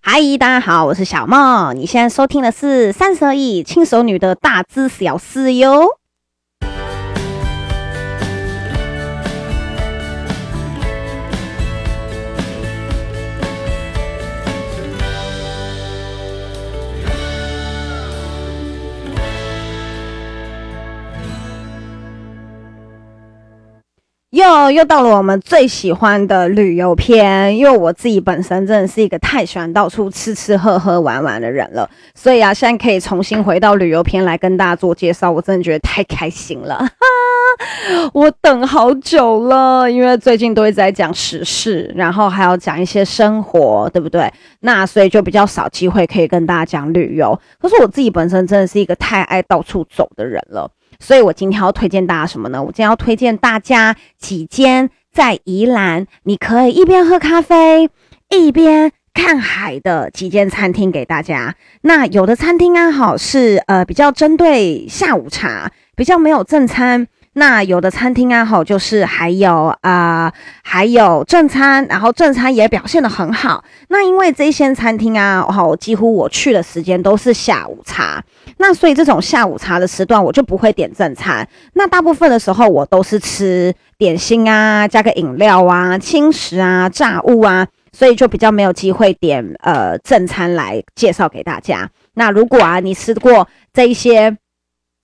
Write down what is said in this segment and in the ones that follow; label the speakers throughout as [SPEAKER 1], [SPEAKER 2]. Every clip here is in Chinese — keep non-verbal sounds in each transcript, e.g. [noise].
[SPEAKER 1] 嗨，大家好，我是小梦。你现在收听的是三十而已轻熟女的大知小事哟。又又到了我们最喜欢的旅游篇，因为我自己本身真的是一个太喜欢到处吃吃喝喝玩玩的人了，所以啊，现在可以重新回到旅游篇来跟大家做介绍，我真的觉得太开心了。哈，[laughs] 我等好久了，因为最近都会在讲时事，然后还要讲一些生活，对不对？那所以就比较少机会可以跟大家讲旅游。可是我自己本身真的是一个太爱到处走的人了。所以我今天要推荐大家什么呢？我今天要推荐大家几间在宜兰，你可以一边喝咖啡一边看海的几间餐厅给大家。那有的餐厅啊，好是呃比较针对下午茶，比较没有正餐。那有的餐厅啊，好就是还有啊、呃，还有正餐，然后正餐也表现得很好。那因为这些餐厅啊，好几乎我去的时间都是下午茶，那所以这种下午茶的时段我就不会点正餐。那大部分的时候我都是吃点心啊，加个饮料啊，轻食啊，炸物啊，所以就比较没有机会点呃正餐来介绍给大家。那如果啊，你吃过这一些。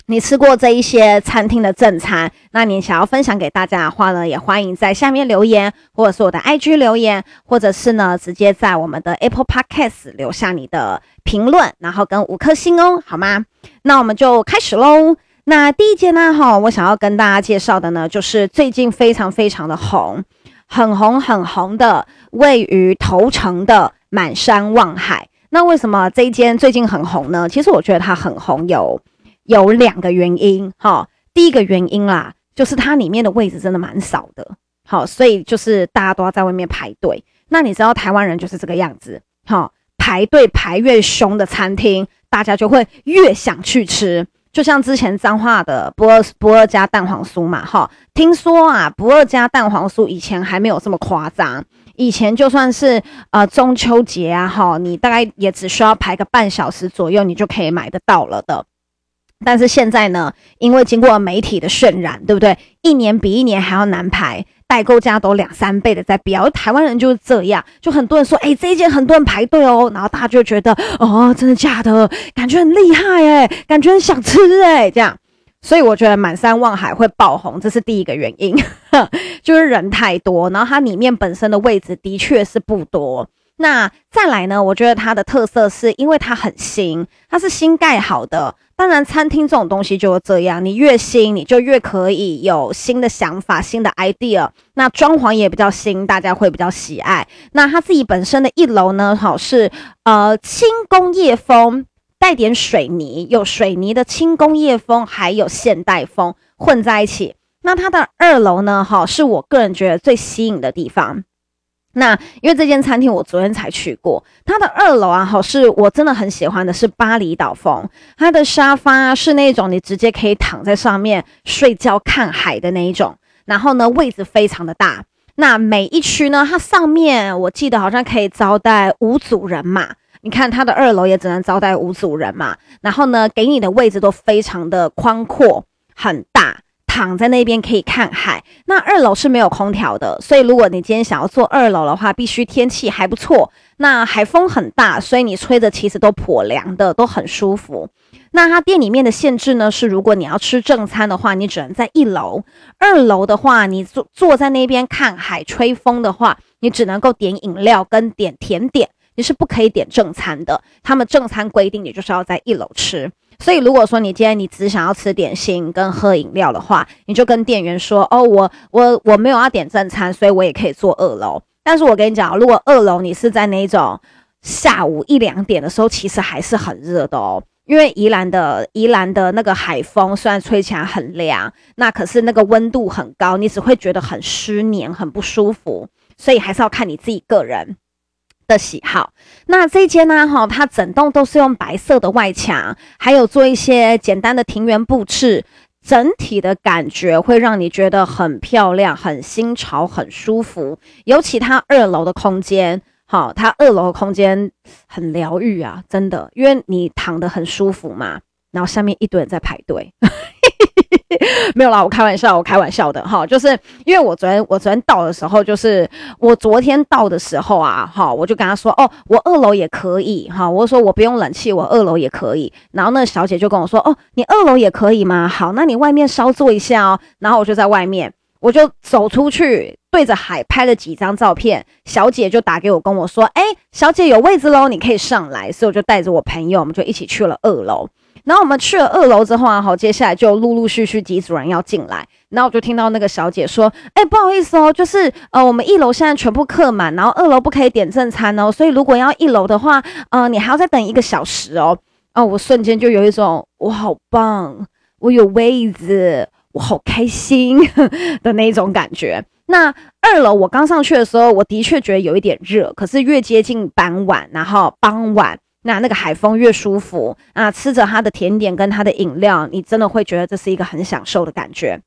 [SPEAKER 1] 你吃过这一些餐厅的正餐，那你想要分享给大家的话呢，也欢迎在下面留言，或者是我的 IG 留言，或者是呢直接在我们的 Apple Podcast 留下你的评论，然后跟五颗星哦，好吗？那我们就开始喽。那第一间呢，哈，我想要跟大家介绍的呢，就是最近非常非常的红，很红很红的，位于头城的满山望海。那为什么这一间最近很红呢？其实我觉得它很红有。有两个原因，哈，第一个原因啦，就是它里面的位置真的蛮少的，好，所以就是大家都要在外面排队。那你知道台湾人就是这个样子，哈，排队排越凶的餐厅，大家就会越想去吃。就像之前彰化的不二不二家蛋黄酥嘛，哈，听说啊，不二家蛋黄酥以前还没有这么夸张，以前就算是呃中秋节啊，哈，你大概也只需要排个半小时左右，你就可以买得到了的。但是现在呢，因为经过媒体的渲染，对不对？一年比一年还要难排，代购价都两三倍的在飙。台湾人就是这样，就很多人说，哎，这一间很多人排队哦，然后大家就觉得，哦，真的假的？感觉很厉害哎，感觉很想吃哎，这样。所以我觉得满山望海会爆红，这是第一个原因，[laughs] 就是人太多，然后它里面本身的位置的确是不多。那再来呢？我觉得它的特色是因为它很新，它是新盖好的。当然，餐厅这种东西就是这样，你越新，你就越可以有新的想法、新的 idea。那装潢也比较新，大家会比较喜爱。那它自己本身的一楼呢，好是呃轻工业风，带点水泥，有水泥的轻工业风，还有现代风混在一起。那它的二楼呢，哈是我个人觉得最吸引的地方。那因为这间餐厅我昨天才去过，它的二楼啊，好是我真的很喜欢的是巴厘岛风，它的沙发是那种你直接可以躺在上面睡觉看海的那一种，然后呢位置非常的大，那每一区呢它上面我记得好像可以招待五组人马，你看它的二楼也只能招待五组人马，然后呢给你的位置都非常的宽阔很大。躺在那边可以看海，那二楼是没有空调的，所以如果你今天想要坐二楼的话，必须天气还不错。那海风很大，所以你吹着其实都颇凉的，都很舒服。那它店里面的限制呢，是如果你要吃正餐的话，你只能在一楼；二楼的话，你坐坐在那边看海吹风的话，你只能够点饮料跟点甜点，你是不可以点正餐的。他们正餐规定，你就是要在一楼吃。所以，如果说你今天你只想要吃点心跟喝饮料的话，你就跟店员说：“哦，我我我没有要点正餐，所以我也可以坐二楼。”但是我跟你讲，如果二楼你是在那种下午一两点的时候，其实还是很热的哦。因为宜兰的宜兰的那个海风虽然吹起来很凉，那可是那个温度很高，你只会觉得很湿黏、很不舒服。所以还是要看你自己个人的喜好，那这间呢？哈，它整栋都是用白色的外墙，还有做一些简单的庭园布置，整体的感觉会让你觉得很漂亮、很新潮、很舒服。尤其它二楼的空间，好，它二楼的空间很疗愈啊，真的，因为你躺得很舒服嘛，然后下面一堆人在排队。[laughs] 没有啦，我开玩笑，我开玩笑的哈，就是因为我昨天我昨天到的时候，就是我昨天到的时候啊，哈，我就跟他说，哦，我二楼也可以哈，我说我不用冷气，我二楼也可以。然后那小姐就跟我说，哦，你二楼也可以吗？好，那你外面稍坐一下哦。然后我就在外面，我就走出去，对着海拍了几张照片。小姐就打给我跟我说，哎，小姐有位置喽，你可以上来。所以我就带着我朋友，我们就一起去了二楼。然后我们去了二楼之后啊，好，接下来就陆陆续续几组人要进来，然后我就听到那个小姐说：“哎，不好意思哦，就是呃，我们一楼现在全部客满，然后二楼不可以点正餐哦，所以如果要一楼的话，呃，你还要再等一个小时哦。”哦，我瞬间就有一种我好棒，我有位子，我好开心 [laughs] 的那种感觉。那二楼我刚上去的时候，我的确觉得有一点热，可是越接近傍晚，然后傍晚。那那个海风越舒服啊，吃着它的甜点跟它的饮料，你真的会觉得这是一个很享受的感觉。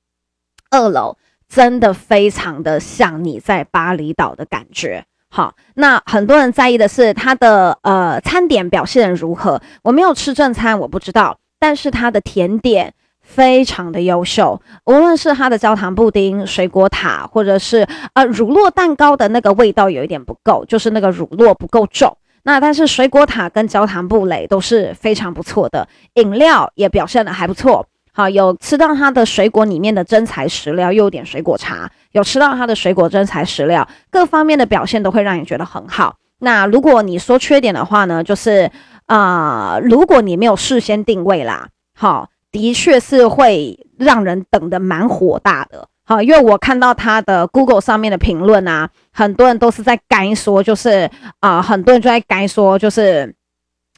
[SPEAKER 1] 二楼真的非常的像你在巴厘岛的感觉。好，那很多人在意的是它的呃餐点表现如何。我没有吃正餐，我不知道，但是它的甜点非常的优秀，无论是它的焦糖布丁、水果塔，或者是呃乳酪蛋糕的那个味道有一点不够，就是那个乳酪不够重。那但是水果塔跟焦糖布蕾都是非常不错的，饮料也表现得还不错。好，有吃到它的水果里面的真材实料，又有点水果茶，有吃到它的水果真材实料，各方面的表现都会让你觉得很好。那如果你说缺点的话呢，就是啊、如果你没有事先定位啦，好，的确是会让人等得蛮火大的。好，因为我看到他的 Google 上面的评论啊，很多人都是在该说，就是啊、呃，很多人就在该说，就是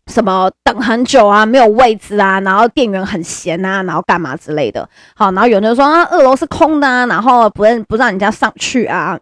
[SPEAKER 1] 什么等很久啊，没有位置啊，然后店员很闲啊，然后干嘛之类的。好，然后有人说啊，二楼是空的啊，然后不让不让人家上去啊。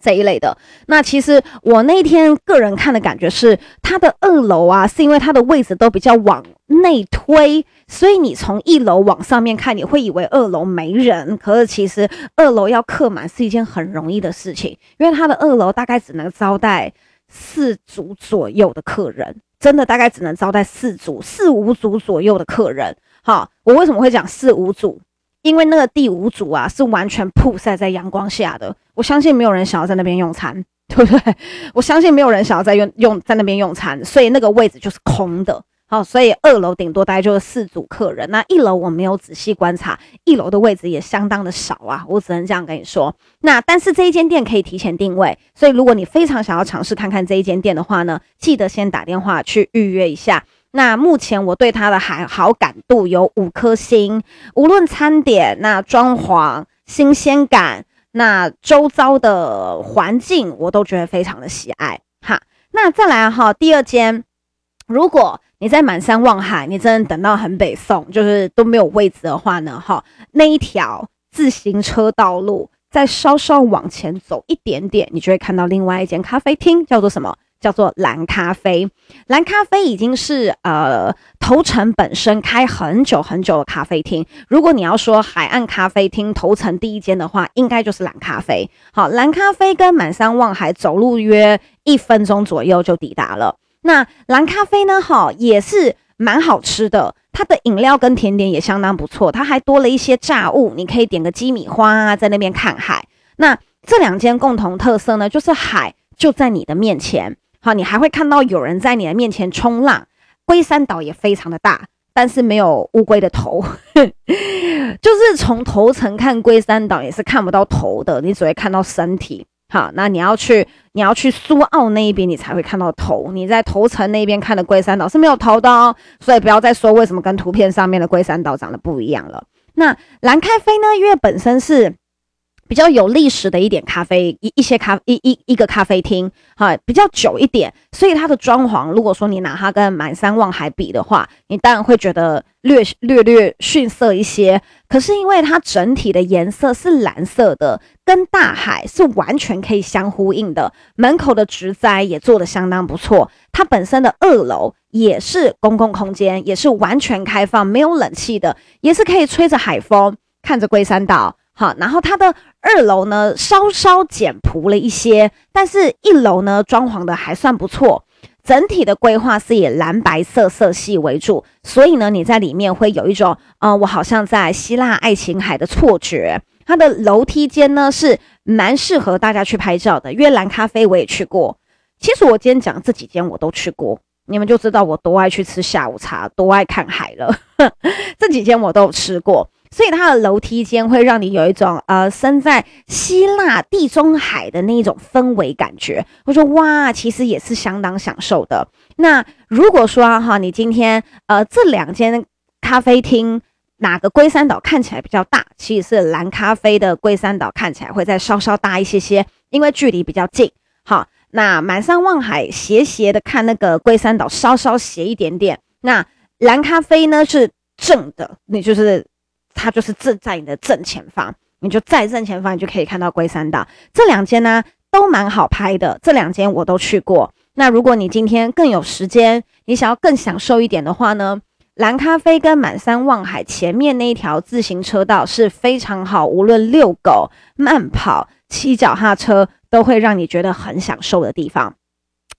[SPEAKER 1] 这一类的，那其实我那天个人看的感觉是，它的二楼啊，是因为它的位置都比较往内推，所以你从一楼往上面看，你会以为二楼没人，可是其实二楼要客满是一件很容易的事情，因为它的二楼大概只能招待四组左右的客人，真的大概只能招待四组、四五组左右的客人。好，我为什么会讲四五组？因为那个第五组啊，是完全曝晒在阳光下的，我相信没有人想要在那边用餐，[laughs] 对不对？我相信没有人想要在用用在那边用餐，所以那个位置就是空的。好，所以二楼顶多大概就是四组客人，那一楼我没有仔细观察，一楼的位置也相当的少啊，我只能这样跟你说。那但是这一间店可以提前定位，所以如果你非常想要尝试看看这一间店的话呢，记得先打电话去预约一下。那目前我对它的好好感度有五颗星，无论餐点、那装潢、新鲜感、那周遭的环境，我都觉得非常的喜爱。哈，那再来哈，第二间，如果你在满山望海，你真的等到很北宋，就是都没有位置的话呢，哈，那一条自行车道路，再稍稍往前走一点点，你就会看到另外一间咖啡厅，叫做什么？叫做蓝咖啡，蓝咖啡已经是呃头城本身开很久很久的咖啡厅。如果你要说海岸咖啡厅头城第一间的话，应该就是蓝咖啡。好，蓝咖啡跟满山望海走路约一分钟左右就抵达了。那蓝咖啡呢，哈也是蛮好吃的，它的饮料跟甜点也相当不错，它还多了一些炸物，你可以点个鸡米花啊，在那边看海。那这两间共同特色呢，就是海就在你的面前。好，你还会看到有人在你的面前冲浪。龟山岛也非常的大，但是没有乌龟的头，[laughs] 就是从头层看龟山岛也是看不到头的，你只会看到身体。好，那你要去你要去苏澳那一边，你才会看到头。你在头层那边看的龟山岛是没有头的哦，所以不要再说为什么跟图片上面的龟山岛长得不一样了。那蓝咖啡呢？因为本身是。比较有历史的一点咖啡一一些咖一一一个咖啡厅，哈，比较久一点，所以它的装潢，如果说你拿它跟满山望海比的话，你当然会觉得略略略逊色一些。可是因为它整体的颜色是蓝色的，跟大海是完全可以相呼应的。门口的植栽也做得相当不错，它本身的二楼也是公共空间，也是完全开放，没有冷气的，也是可以吹着海风，看着龟山岛。好，然后它的二楼呢稍稍简朴了一些，但是一楼呢装潢的还算不错。整体的规划是以蓝白色色系为主，所以呢你在里面会有一种，啊、我好像在希腊爱琴海的错觉。它的楼梯间呢是蛮适合大家去拍照的，因为蓝咖啡我也去过。其实我今天讲这几间我都去过，你们就知道我多爱去吃下午茶，多爱看海了。[laughs] 这几间我都有吃过。所以它的楼梯间会让你有一种呃身在希腊地中海的那一种氛围感觉。我说哇，其实也是相当享受的。那如果说哈，你今天呃这两间咖啡厅哪个龟山岛看起来比较大？其实是蓝咖啡的龟山岛看起来会再稍稍大一些些，因为距离比较近。好，那满山望海斜斜的看那个龟山岛稍稍斜一点点。那蓝咖啡呢是正的，那就是。它就是正在你的正前方，你就在正前方，你就可以看到龟山岛。这两间呢都蛮好拍的，这两间我都去过。那如果你今天更有时间，你想要更享受一点的话呢，蓝咖啡跟满山望海前面那一条自行车道是非常好，无论遛狗、慢跑、骑脚踏车，都会让你觉得很享受的地方。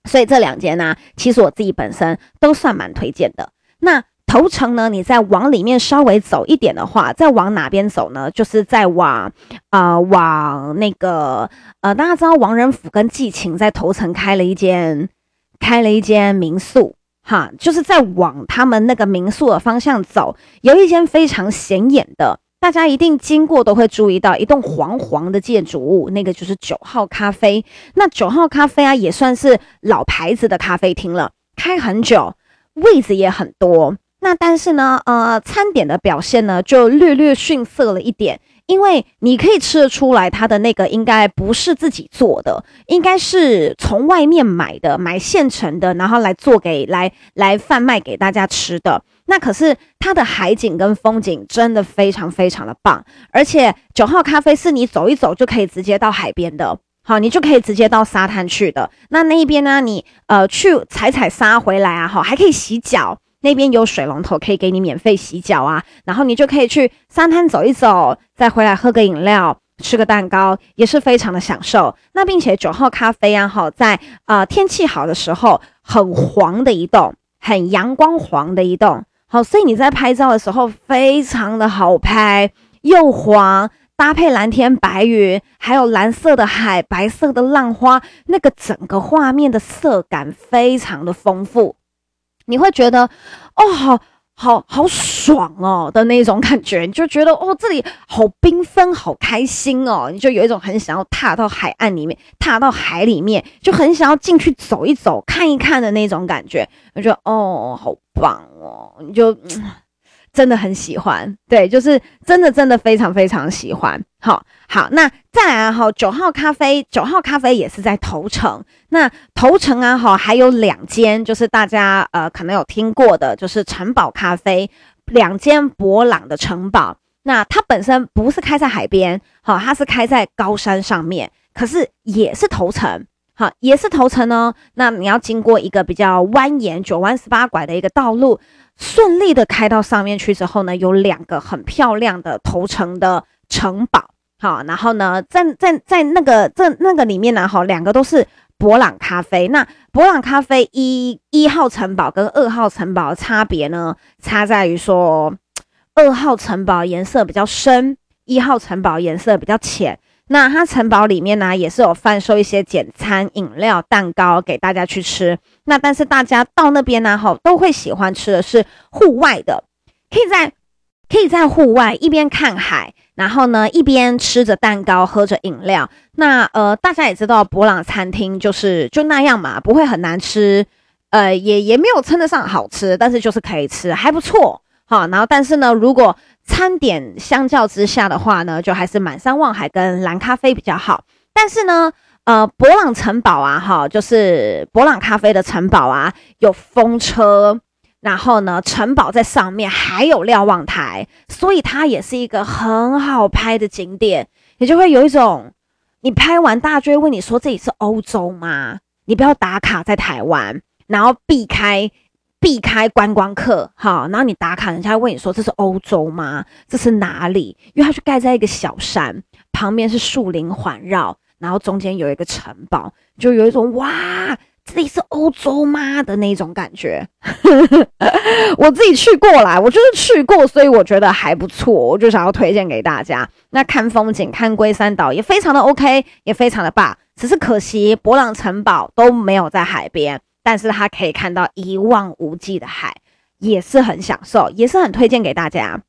[SPEAKER 1] 所以这两间呢，其实我自己本身都算蛮推荐的。那。头城呢，你再往里面稍微走一点的话，再往哪边走呢？就是再往啊、往那个呃，大家知道王仁甫跟季晴在头城开了一间开了一间民宿，哈，就是在往他们那个民宿的方向走，有一间非常显眼的，大家一定经过都会注意到一栋黄黄的建筑物，那个就是九号咖啡。那九号咖啡啊，也算是老牌子的咖啡厅了，开很久，位置也很多。那但是呢，呃，餐点的表现呢就略略逊色了一点，因为你可以吃得出来，它的那个应该不是自己做的，应该是从外面买的，买现成的，然后来做给来来贩卖给大家吃的。那可是它的海景跟风景真的非常非常的棒，而且九号咖啡是你走一走就可以直接到海边的，好，你就可以直接到沙滩去的。那那一边呢，你呃去踩踩沙回来啊，好，还可以洗脚。那边有水龙头可以给你免费洗脚啊，然后你就可以去沙滩走一走，再回来喝个饮料，吃个蛋糕，也是非常的享受。那并且九号咖啡啊，好在呃天气好的时候，很黄的一栋，很阳光黄的一栋，好，所以你在拍照的时候非常的好拍，又黄搭配蓝天白云，还有蓝色的海，白色的浪花，那个整个画面的色感非常的丰富。你会觉得，哦，好好好爽哦的那种感觉，你就觉得哦，这里好缤纷，好开心哦，你就有一种很想要踏到海岸里面，踏到海里面，就很想要进去走一走，看一看的那种感觉。我觉得哦，好棒哦，你就。嗯真的很喜欢，对，就是真的真的非常非常喜欢。好，好，那再来啊，哈，九号咖啡，九号咖啡也是在头城。那头城啊，哈，还有两间，就是大家呃可能有听过的，就是城堡咖啡，两间伯朗的城堡。那它本身不是开在海边，好，它是开在高山上面，可是也是头城，好，也是头城哦。那你要经过一个比较蜿蜒、九弯十八拐的一个道路。顺利的开到上面去之后呢，有两个很漂亮的头城的城堡，好，然后呢，在在在那个这那个里面呢，哈，两个都是伯朗咖啡。那伯朗咖啡一一号城堡跟二号城堡的差别呢，差在于说，二号城堡颜色比较深，一号城堡颜色比较浅。那它城堡里面呢，也是有贩售一些简餐、饮料、蛋糕给大家去吃。那但是大家到那边呢，哈，都会喜欢吃的是户外的，可以在可以在户外一边看海，然后呢一边吃着蛋糕，喝着饮料。那呃，大家也知道，博朗餐厅就是就那样嘛，不会很难吃，呃，也也没有称得上好吃，但是就是可以吃，还不错。好，然后但是呢，如果餐点相较之下的话呢，就还是满山望海跟蓝咖啡比较好。但是呢，呃，博朗城堡啊，哈，就是博朗咖啡的城堡啊，有风车，然后呢，城堡在上面还有瞭望台，所以它也是一个很好拍的景点。你就会有一种，你拍完大家就会问你说，这里是欧洲吗？你不要打卡在台湾，然后避开。避开观光客，好，然后你打卡，人家会问你说，这是欧洲吗？这是哪里？因为它是盖在一个小山旁边，是树林环绕，然后中间有一个城堡，就有一种哇。这里是欧洲吗的那种感觉？[laughs] 我自己去过啦，我就是去过，所以我觉得还不错，我就想要推荐给大家。那看风景、看龟山岛也非常的 OK，也非常的棒。只是可惜博朗城堡都没有在海边，但是它可以看到一望无际的海，也是很享受，也是很推荐给大家。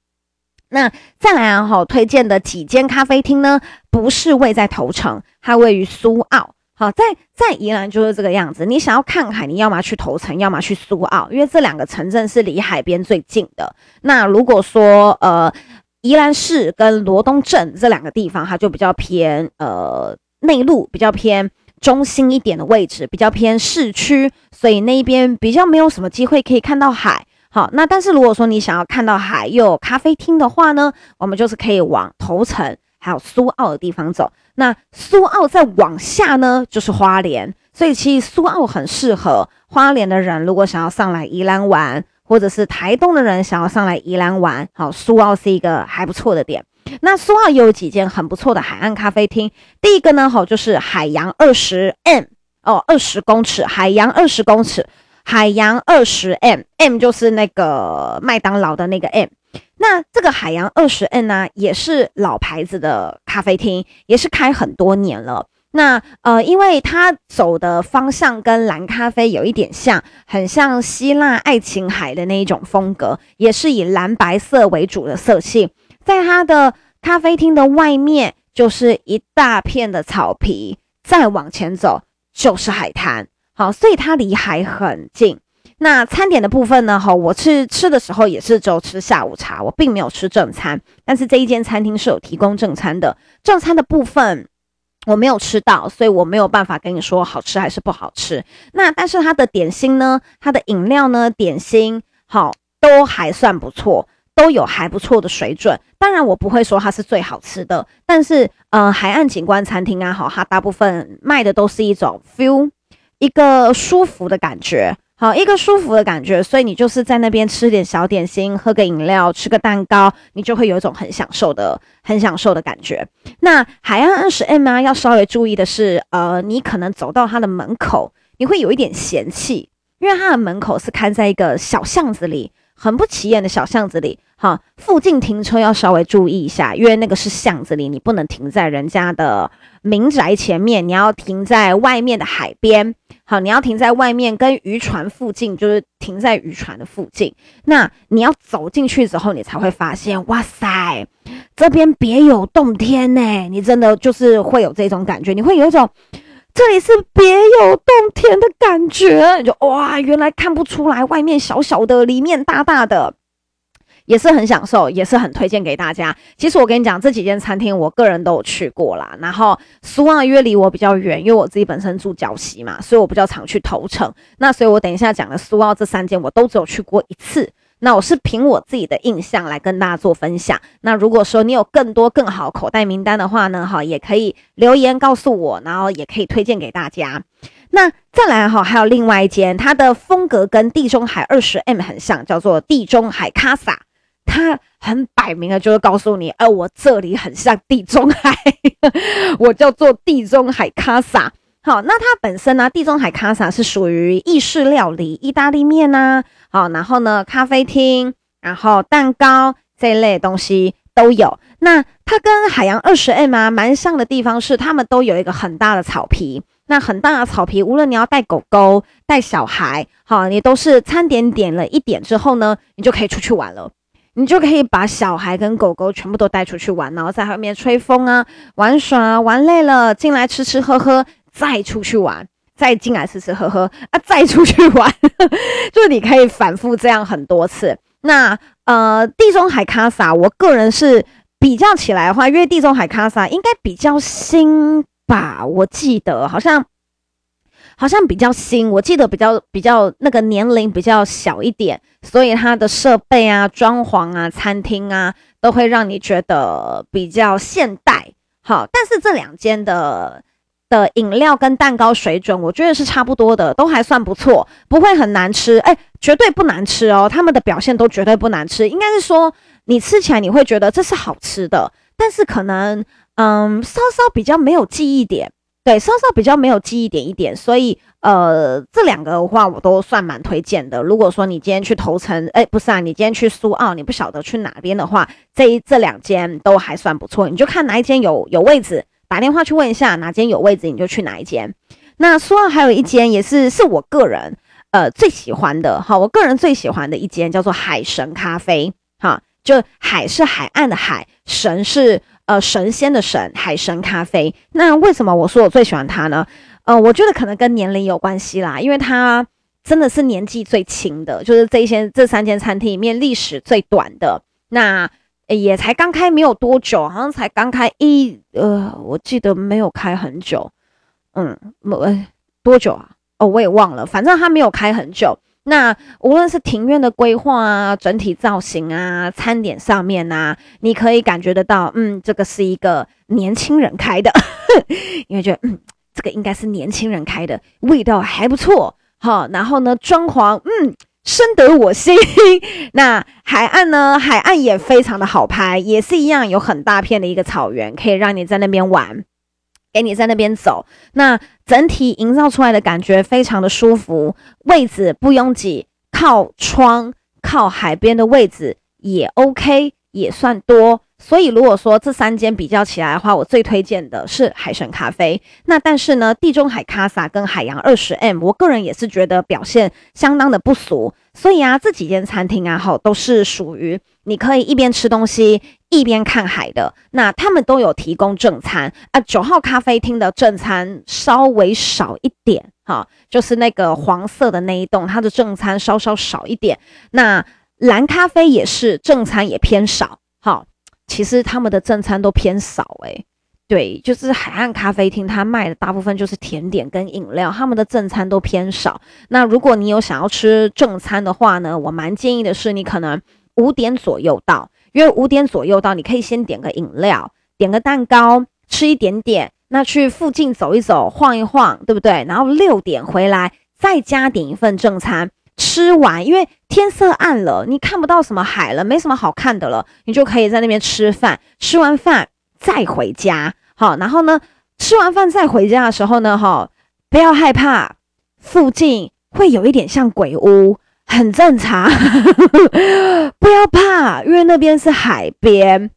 [SPEAKER 1] 那再来啊，好推荐的几间咖啡厅呢，不是位在头城，它位于苏澳。好，在在宜兰就是这个样子。你想要看海，你要么去头城，要么去苏澳，因为这两个城镇是离海边最近的。那如果说呃，宜兰市跟罗东镇这两个地方，它就比较偏呃内陆，比较偏中心一点的位置，比较偏市区，所以那边比较没有什么机会可以看到海。好，那但是如果说你想要看到海又有咖啡厅的话呢，我们就是可以往头城还有苏澳的地方走。那苏澳再往下呢，就是花莲，所以其实苏澳很适合花莲的人，如果想要上来宜兰玩，或者是台东的人想要上来宜兰玩，好，苏澳是一个还不错的点。那苏澳也有几间很不错的海岸咖啡厅，第一个呢，好就是海洋二十 M 哦，二十公尺，海洋二十公尺，海洋二十 M，M 就是那个麦当劳的那个 M。那这个海洋二十 N 呢，也是老牌子的咖啡厅，也是开很多年了。那呃，因为它走的方向跟蓝咖啡有一点像，很像希腊爱琴海的那一种风格，也是以蓝白色为主的色系。在它的咖啡厅的外面，就是一大片的草皮，再往前走就是海滩。好，所以它离海很近。那餐点的部分呢？哈，我去吃的时候也是只有吃下午茶，我并没有吃正餐。但是这一间餐厅是有提供正餐的，正餐的部分我没有吃到，所以我没有办法跟你说好吃还是不好吃。那但是它的点心呢，它的饮料呢，点心好都还算不错，都有还不错的水准。当然我不会说它是最好吃的，但是呃，海岸景观餐厅啊，好，它大部分卖的都是一种 feel，一个舒服的感觉。好，一个舒服的感觉，所以你就是在那边吃点小点心，喝个饮料，吃个蛋糕，你就会有一种很享受的、很享受的感觉。那海岸二十 M 啊，要稍微注意的是，呃，你可能走到它的门口，你会有一点嫌弃，因为它的门口是开在一个小巷子里。很不起眼的小巷子里，哈，附近停车要稍微注意一下，因为那个是巷子里，你不能停在人家的民宅前面，你要停在外面的海边，好，你要停在外面跟渔船附近，就是停在渔船的附近。那你要走进去之后，你才会发现，哇塞，这边别有洞天呢，你真的就是会有这种感觉，你会有一种。这里是别有洞天的感觉，就哇，原来看不出来，外面小小的，里面大大的，也是很享受，也是很推荐给大家。其实我跟你讲，这几间餐厅我个人都有去过啦。然后苏澳约离我比较远，因为我自己本身住礁溪嘛，所以我比较常去头城。那所以我等一下讲的苏澳这三间，我都只有去过一次。那我是凭我自己的印象来跟大家做分享。那如果说你有更多更好口袋名单的话呢，哈，也可以留言告诉我，然后也可以推荐给大家。那再来哈，还有另外一间，它的风格跟地中海二十 M 很像，叫做地中海卡萨。它很摆明了就是告诉你，哎，我这里很像地中海，[laughs] 我叫做地中海卡萨。好，那它本身呢，地中海卡萨是属于意式料理，意大利面呐、啊，好，然后呢，咖啡厅，然后蛋糕这一类东西都有。那它跟海洋二十 M 啊蛮像的地方是，他们都有一个很大的草皮。那很大的草皮，无论你要带狗狗、带小孩，好，你都是餐点点了一点之后呢，你就可以出去玩了。你就可以把小孩跟狗狗全部都带出去玩，然后在外面吹风啊、玩耍，玩累了进来吃吃喝喝。再出去玩，再进来吃吃喝喝啊，再出去玩，[laughs] 就你可以反复这样很多次。那呃，地中海卡萨，我个人是比较起来的话，因为地中海卡萨应该比较新吧，我记得好像好像比较新，我记得比较比较那个年龄比较小一点，所以它的设备啊、装潢啊、餐厅啊，都会让你觉得比较现代。好，但是这两间的。的饮料跟蛋糕水准，我觉得是差不多的，都还算不错，不会很难吃。哎，绝对不难吃哦，他们的表现都绝对不难吃。应该是说，你吃起来你会觉得这是好吃的，但是可能嗯，稍稍比较没有记忆点。对，稍稍比较没有记忆点一点，所以呃，这两个的话我都算蛮推荐的。如果说你今天去头城，哎，不是啊，你今天去苏澳，你不晓得去哪边的话，这一这两间都还算不错。你就看哪一间有有位置，打电话去问一下哪间有位置，你就去哪一间。那苏澳还有一间也是是我个人呃最喜欢的，哈，我个人最喜欢的一间叫做海神咖啡，哈，就海是海岸的海，神是。呃，神仙的神，海神咖啡。那为什么我说我最喜欢它呢？呃，我觉得可能跟年龄有关系啦，因为它真的是年纪最轻的，就是这一些这三间餐厅里面历史最短的。那也才刚开没有多久，好像才刚开一呃，我记得没有开很久。嗯，呃，多久啊？哦，我也忘了，反正它没有开很久。那无论是庭院的规划啊，整体造型啊，餐点上面啊，你可以感觉得到，嗯，这个是一个年轻人开的，[laughs] 因为觉得，嗯，这个应该是年轻人开的，味道还不错，好，然后呢，装潢，嗯，深得我心。[laughs] 那海岸呢，海岸也非常的好拍，也是一样，有很大片的一个草原，可以让你在那边玩。给你在那边走，那整体营造出来的感觉非常的舒服，位置不拥挤，靠窗、靠海边的位置也 OK，也算多。所以如果说这三间比较起来的话，我最推荐的是海神咖啡。那但是呢，地中海卡萨跟海洋二十 M，我个人也是觉得表现相当的不俗。所以啊，这几间餐厅啊，哈，都是属于你可以一边吃东西一边看海的。那他们都有提供正餐啊。九号咖啡厅的正餐稍微少一点，哈，就是那个黄色的那一栋，它的正餐稍稍少一点。那蓝咖啡也是正餐也偏少，哈，其实他们的正餐都偏少，诶。对，就是海岸咖啡厅，它卖的大部分就是甜点跟饮料，他们的正餐都偏少。那如果你有想要吃正餐的话呢，我蛮建议的是，你可能五点左右到，因为五点左右到，你可以先点个饮料，点个蛋糕，吃一点点，那去附近走一走，晃一晃，对不对？然后六点回来，再加点一份正餐，吃完，因为天色暗了，你看不到什么海了，没什么好看的了，你就可以在那边吃饭，吃完饭再回家。好，然后呢，吃完饭再回家的时候呢，哈，不要害怕，附近会有一点像鬼屋，很正常，[laughs] 不要怕，因为那边是海边，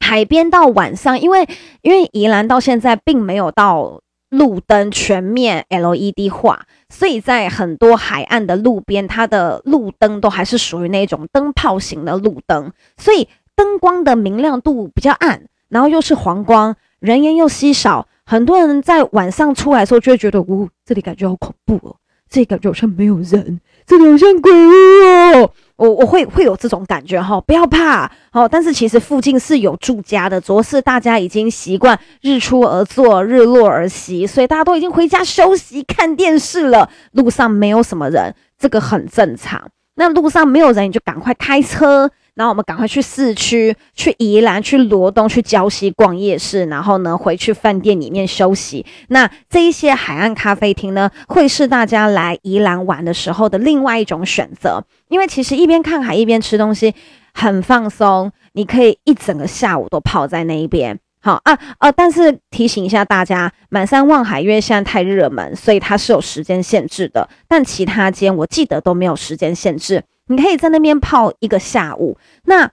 [SPEAKER 1] 海边到晚上，因为因为宜兰到现在并没有到路灯全面 LED 化，所以在很多海岸的路边，它的路灯都还是属于那种灯泡型的路灯，所以灯光的明亮度比较暗，然后又是黄光。人烟又稀少，很多人在晚上出来的时候就会觉得，呜，这里感觉好恐怖哦，这里感觉好像没有人，这里好像鬼屋哦，我我会会有这种感觉哈，不要怕哦。但是其实附近是有住家的，主要是大家已经习惯日出而作，日落而息，所以大家都已经回家休息看电视了。路上没有什么人，这个很正常。那路上没有人，你就赶快开车。然后我们赶快去市区，去宜兰，去罗东，去礁溪逛夜市，然后呢，回去饭店里面休息。那这一些海岸咖啡厅呢，会是大家来宜兰玩的时候的另外一种选择。因为其实一边看海一边吃东西很放松，你可以一整个下午都泡在那一边。好啊，呃，但是提醒一下大家，满山望海，因为现在太热门，所以它是有时间限制的。但其他间我记得都没有时间限制。你可以在那边泡一个下午，那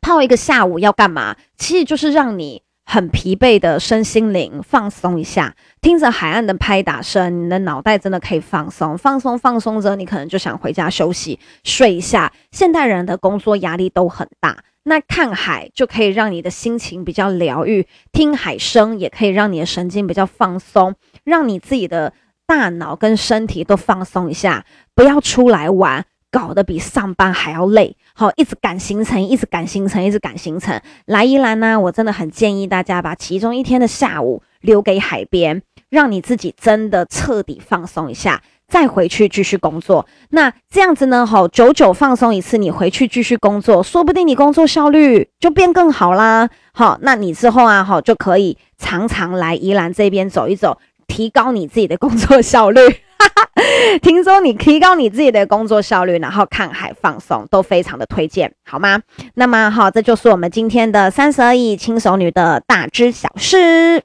[SPEAKER 1] 泡一个下午要干嘛？其实就是让你很疲惫的身心灵放松一下，听着海岸的拍打声，你的脑袋真的可以放松，放松放松着，你可能就想回家休息睡一下。现代人的工作压力都很大，那看海就可以让你的心情比较疗愈，听海声也可以让你的神经比较放松，让你自己的大脑跟身体都放松一下，不要出来玩。搞得比上班还要累，好，一直赶行程，一直赶行程，一直赶行程。来宜兰呢，我真的很建议大家把其中一天的下午留给海边，让你自己真的彻底放松一下。再回去继续工作。那这样子呢，好，久久放松一次，你回去继续工作，说不定你工作效率就变更好啦。好，那你之后啊，好，就可以常常来宜兰这边走一走，提高你自己的工作效率。哈 [laughs] 哈 [laughs] 听说你提高你自己的工作效率，然后看海放松，都非常的推荐，好吗？那么好，这就是我们今天的三十而已轻熟女的大知小事。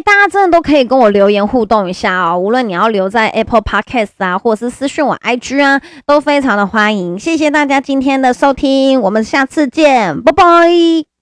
[SPEAKER 1] 大家真的都可以跟我留言互动一下哦，无论你要留在 Apple Podcast 啊，或者是私讯我 IG 啊，都非常的欢迎。谢谢大家今天的收听，我们下次见，拜拜。